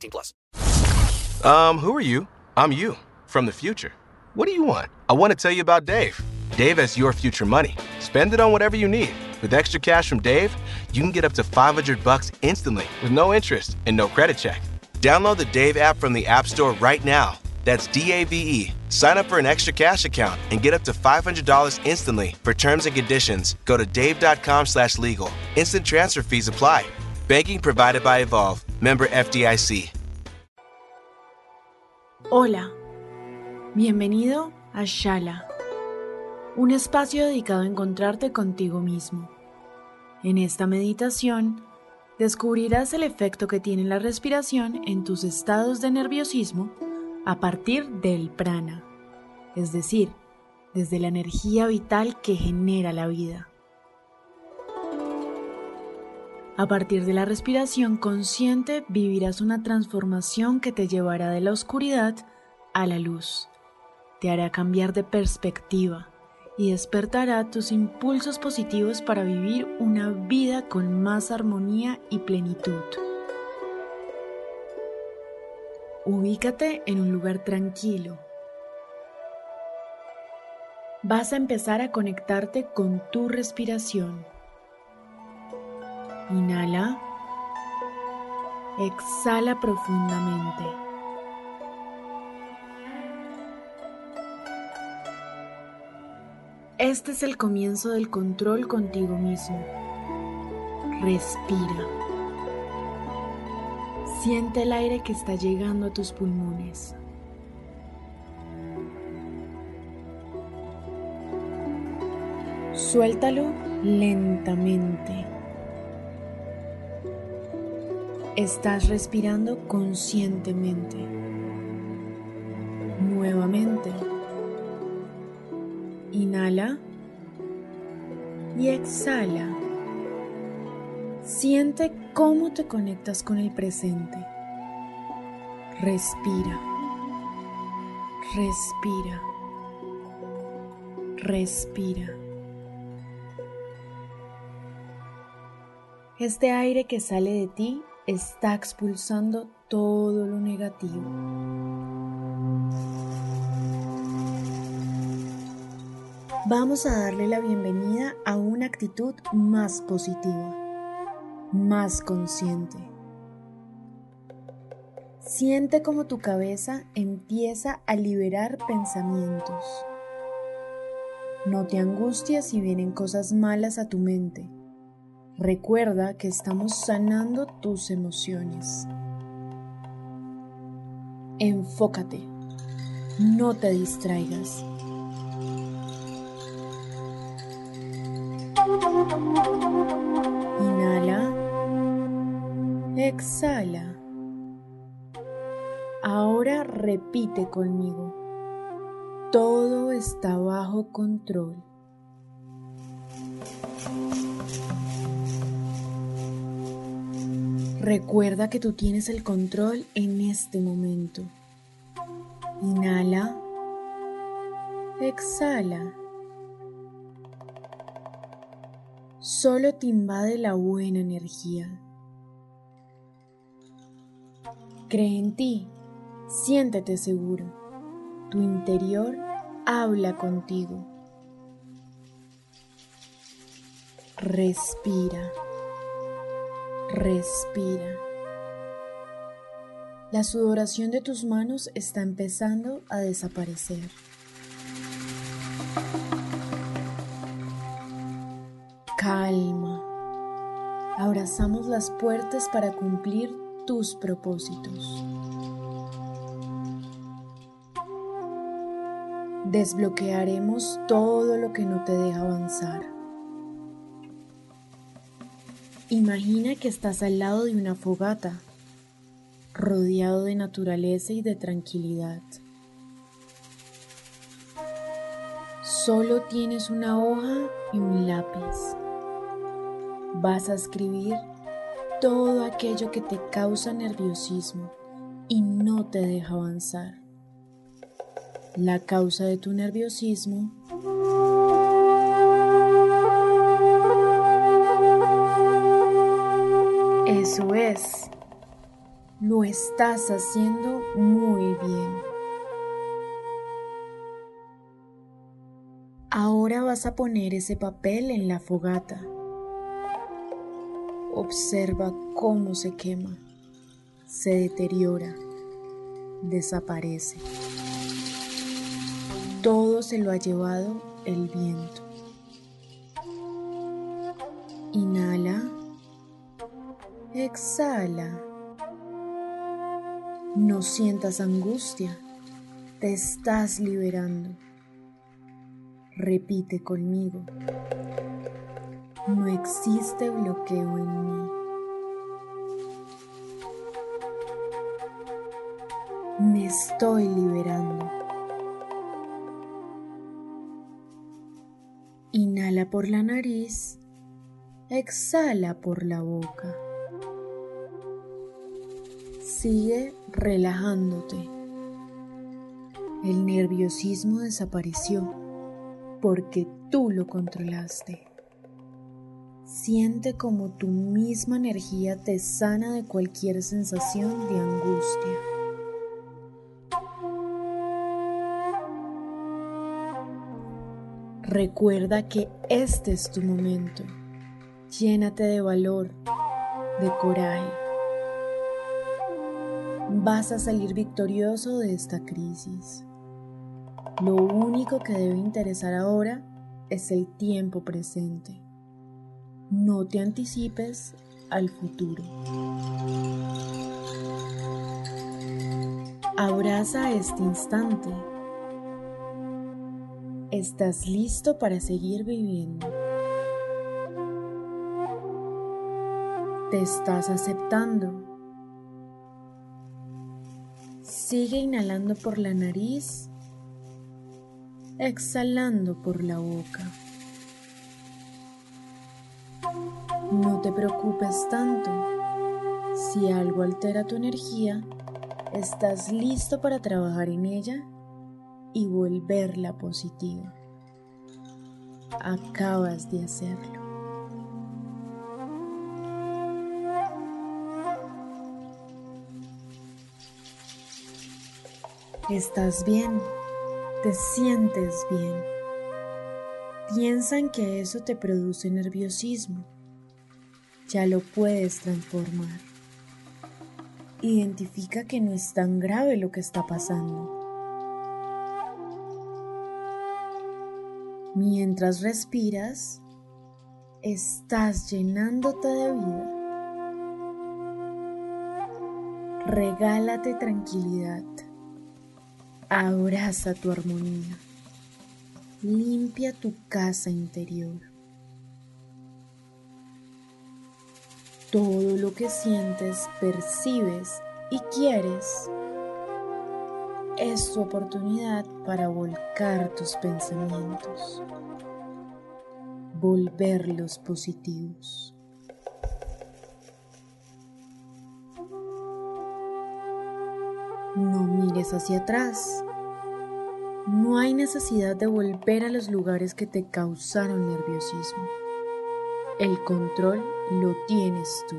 18 plus. Um, who are you? I'm you. From the future. What do you want? I want to tell you about Dave. Dave has your future money. Spend it on whatever you need. With extra cash from Dave, you can get up to 500 bucks instantly with no interest and no credit check. Download the Dave app from the App Store right now that's D A V E. Sign up for an extra cash account and get up to $500 instantly. For terms and conditions, go to dave.com slash legal. Instant transfer fees apply. Banking provided by Evolve. Member FDIC. Hola. Bienvenido a Shala. Un espacio dedicado a encontrarte contigo mismo. En esta meditación, descubrirás el efecto que tiene la respiración en tus estados de nerviosismo a partir del prana, es decir, desde la energía vital que genera la vida. A partir de la respiración consciente vivirás una transformación que te llevará de la oscuridad a la luz, te hará cambiar de perspectiva y despertará tus impulsos positivos para vivir una vida con más armonía y plenitud. Ubícate en un lugar tranquilo. Vas a empezar a conectarte con tu respiración. Inhala. Exhala profundamente. Este es el comienzo del control contigo mismo. Respira. Siente el aire que está llegando a tus pulmones. Suéltalo lentamente. Estás respirando conscientemente. Nuevamente. Inhala y exhala. Siente cómo te conectas con el presente. Respira. Respira. Respira. Este aire que sale de ti está expulsando todo lo negativo. Vamos a darle la bienvenida a una actitud más positiva más consciente. Siente como tu cabeza empieza a liberar pensamientos. No te angusties si vienen cosas malas a tu mente. Recuerda que estamos sanando tus emociones. Enfócate. No te distraigas. Inhala. Exhala. Ahora repite conmigo. Todo está bajo control. Recuerda que tú tienes el control en este momento. Inhala. Exhala. Solo te invade la buena energía. Cree en ti, siéntete seguro. Tu interior habla contigo. Respira. Respira. La sudoración de tus manos está empezando a desaparecer. Calma. Abrazamos las puertas para cumplir tus propósitos. Desbloquearemos todo lo que no te deja avanzar. Imagina que estás al lado de una fogata, rodeado de naturaleza y de tranquilidad. Solo tienes una hoja y un lápiz. Vas a escribir todo aquello que te causa nerviosismo y no te deja avanzar. La causa de tu nerviosismo Eso es. Lo estás haciendo muy bien. Ahora vas a poner ese papel en la fogata. Observa cómo se quema, se deteriora, desaparece. Todo se lo ha llevado el viento. Inhala. Exhala. No sientas angustia. Te estás liberando. Repite conmigo. No existe bloqueo en mí. Me estoy liberando. Inhala por la nariz, exhala por la boca. Sigue relajándote. El nerviosismo desapareció porque tú lo controlaste. Siente como tu misma energía te sana de cualquier sensación de angustia. Recuerda que este es tu momento. Llénate de valor, de coraje vas a salir victorioso de esta crisis. Lo único que debe interesar ahora es el tiempo presente. No te anticipes al futuro. Abraza este instante. Estás listo para seguir viviendo. Te estás aceptando Sigue inhalando por la nariz, exhalando por la boca. No te preocupes tanto. Si algo altera tu energía, estás listo para trabajar en ella y volverla positiva. Acabas de hacerlo. Estás bien, te sientes bien. Piensa en que eso te produce nerviosismo. Ya lo puedes transformar. Identifica que no es tan grave lo que está pasando. Mientras respiras, estás llenándote de vida. Regálate tranquilidad. Abraza tu armonía. Limpia tu casa interior. Todo lo que sientes, percibes y quieres es tu oportunidad para volcar tus pensamientos, volverlos positivos. No mires hacia atrás. No hay necesidad de volver a los lugares que te causaron nerviosismo. El control lo tienes tú.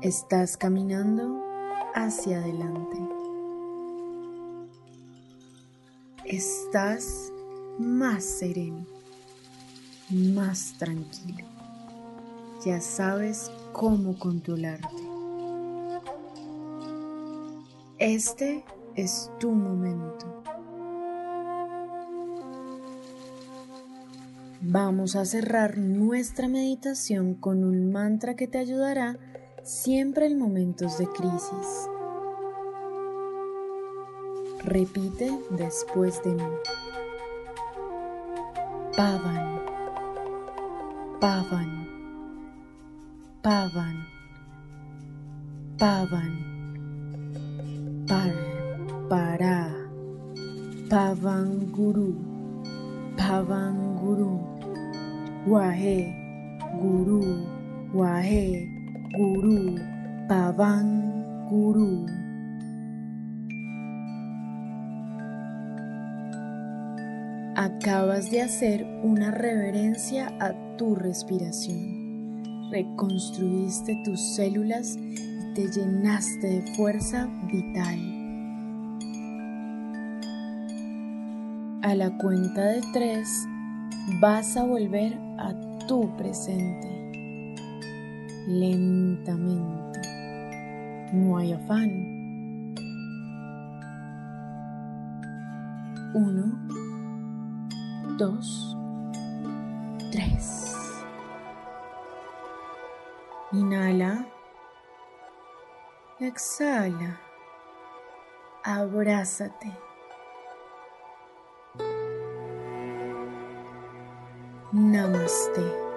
Estás caminando hacia adelante. Estás más sereno, más tranquilo. Ya sabes cómo controlarte. Este es tu momento. Vamos a cerrar nuestra meditación con un mantra que te ayudará siempre en momentos de crisis. Repite después de mí. Pavan, Pavan, Pavan, Pavan, Par, Para, Pavan Guru, Pavan Guru, Wahe, Guru, Wahe, Guru, Guru. Acabas de hacer una reverencia a tu respiración. Reconstruiste tus células y te llenaste de fuerza vital. A la cuenta de tres vas a volver a tu presente. Lentamente. No hay afán. Uno dos, tres. Inhala. Exhala. Abrázate. Namaste.